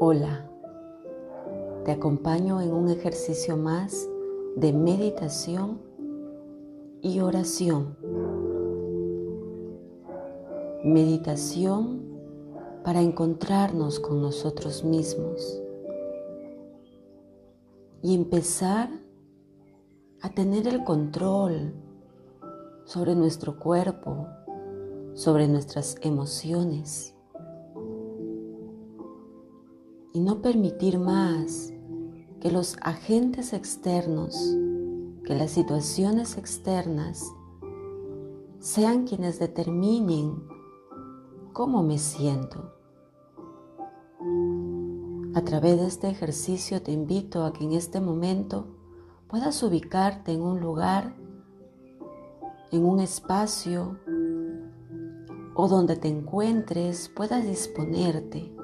Hola, te acompaño en un ejercicio más de meditación y oración. Meditación para encontrarnos con nosotros mismos y empezar a tener el control sobre nuestro cuerpo, sobre nuestras emociones y no permitir más que los agentes externos, que las situaciones externas sean quienes determinen cómo me siento. A través de este ejercicio te invito a que en este momento puedas ubicarte en un lugar, en un espacio o donde te encuentres puedas disponerte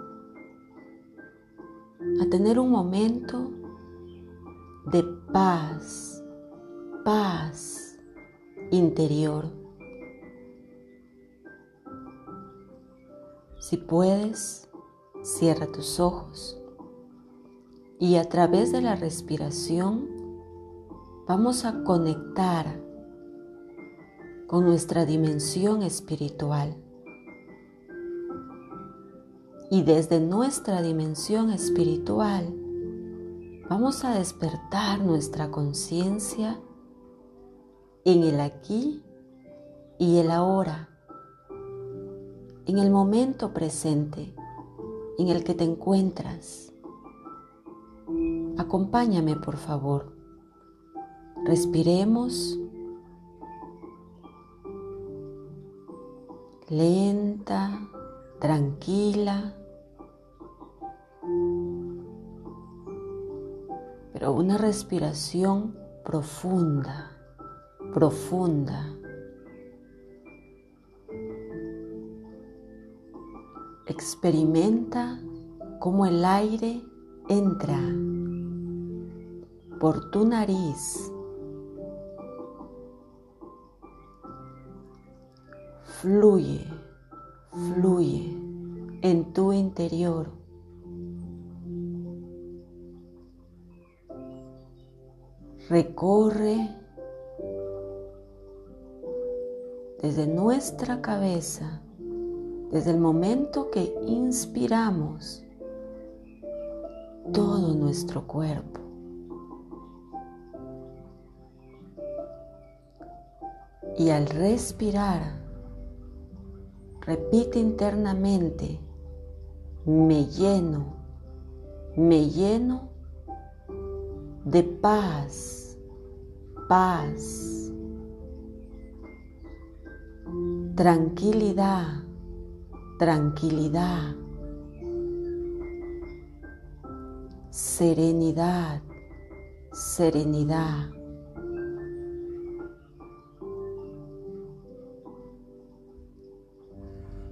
a tener un momento de paz, paz interior. Si puedes, cierra tus ojos y a través de la respiración vamos a conectar con nuestra dimensión espiritual y desde nuestra dimensión espiritual vamos a despertar nuestra conciencia en el aquí y el ahora, en el momento presente en el que te encuentras. Acompáñame, por favor. Respiremos lenta, tranquila pero una respiración profunda, profunda. Experimenta cómo el aire entra por tu nariz, fluye, fluye en tu interior recorre desde nuestra cabeza, desde el momento que inspiramos todo nuestro cuerpo. Y al respirar, repite internamente, me lleno, me lleno de paz, paz, tranquilidad, tranquilidad, serenidad, serenidad.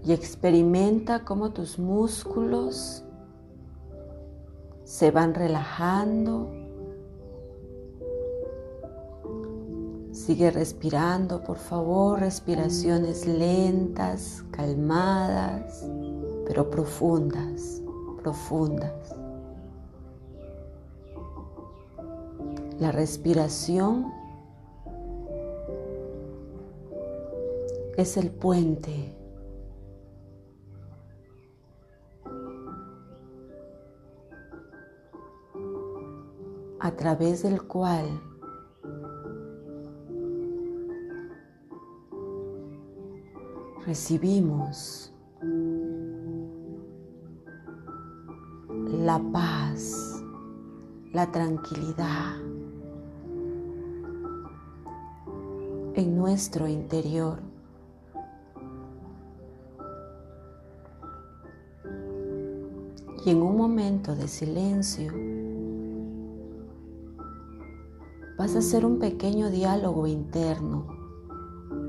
Y experimenta cómo tus músculos se van relajando Sigue respirando, por favor, respiraciones lentas, calmadas, pero profundas, profundas. La respiración es el puente a través del cual recibimos la paz, la tranquilidad en nuestro interior. Y en un momento de silencio vas a hacer un pequeño diálogo interno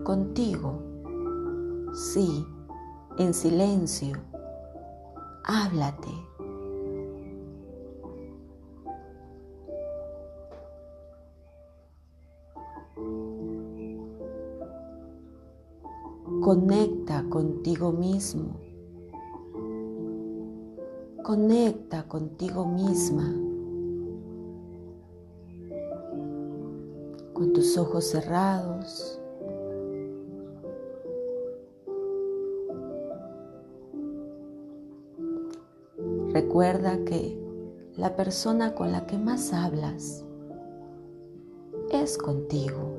contigo Sí, en silencio. Háblate. Conecta contigo mismo. Conecta contigo misma. Con tus ojos cerrados. Recuerda que la persona con la que más hablas es contigo.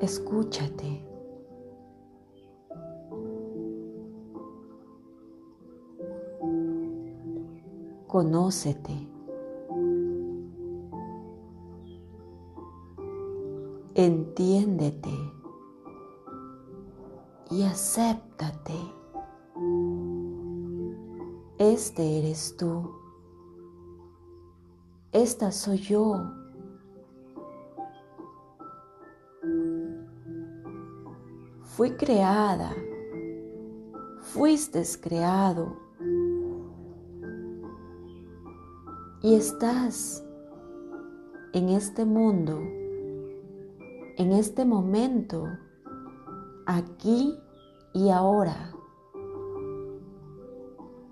Escúchate. Conócete. Entiéndete y acéptate. Este eres tú. Esta soy yo. Fui creada. Fuiste creado. Y estás en este mundo, en este momento, aquí y ahora.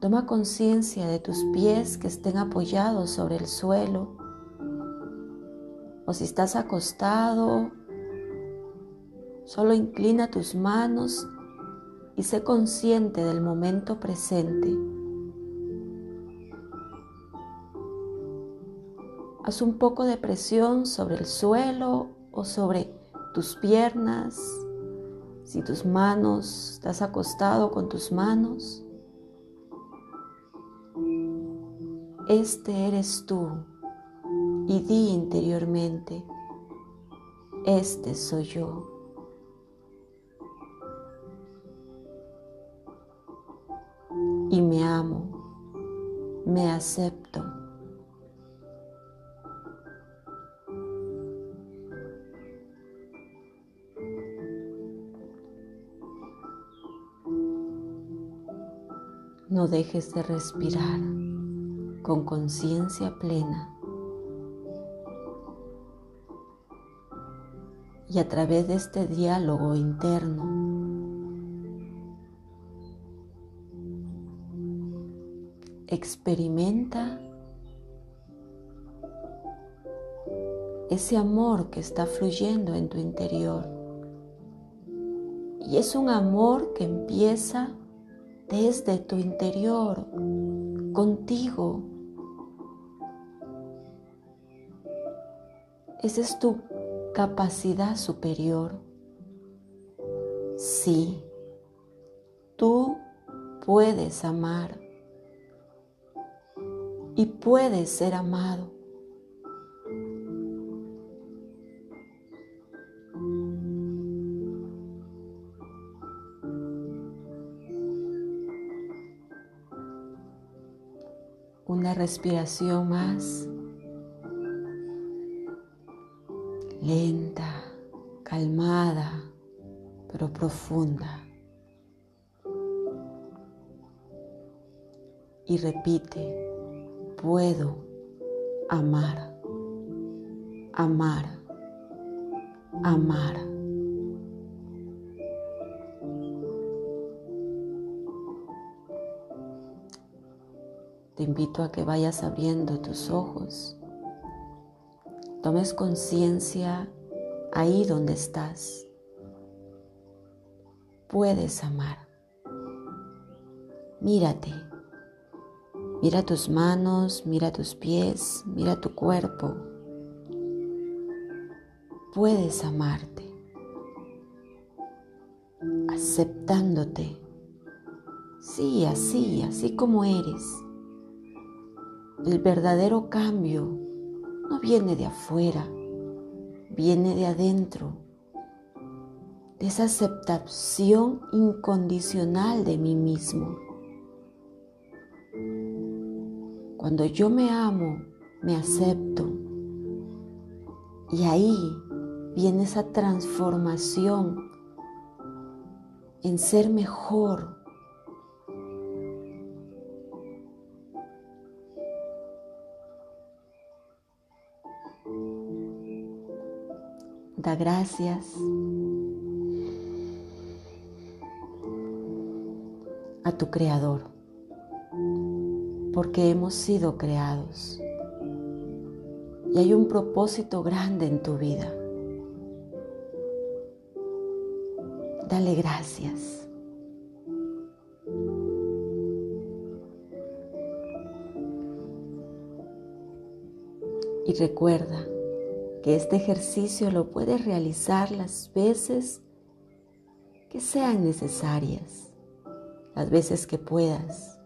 Toma conciencia de tus pies que estén apoyados sobre el suelo. O si estás acostado, Solo inclina tus manos y sé consciente del momento presente. Haz un poco de presión sobre el suelo o sobre tus piernas. Si tus manos, estás acostado con tus manos. Este eres tú y di interiormente, este soy yo. y me amo, me acepto. No dejes de respirar con conciencia plena y a través de este diálogo interno experimenta ese amor que está fluyendo en tu interior. Y es un amor que empieza desde tu interior, contigo. Esa es tu capacidad superior. Sí, tú puedes amar y puedes ser amado. Una respiración más lenta, calmada, pero profunda. Y repite puedo amar, amar, amar. Te invito a que vayas abriendo tus ojos, tomes conciencia ahí donde estás. Puedes amar. Mírate. Mira tus manos, mira tus pies, mira tu cuerpo. Puedes amarte, aceptándote. Sí, así, así como eres. El verdadero cambio no viene de afuera, viene de adentro, de esa aceptación incondicional de mí mismo. Cuando yo me amo, me acepto. Y ahí viene esa transformación en ser mejor. Da gracias a tu Creador, porque hemos sido creados y hay un propósito grande en tu vida. Dale gracias. Y recuerda que este ejercicio lo puedes realizar las veces que sean necesarias, las veces que puedas,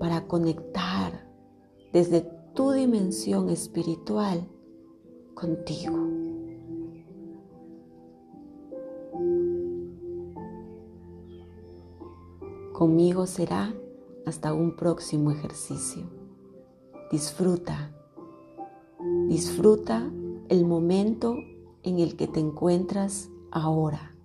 para conectar desde tu dimensión espiritual contigo. Conmigo será hasta un próximo ejercicio. Disfruta, disfruta el momento en el que te encuentras ahora.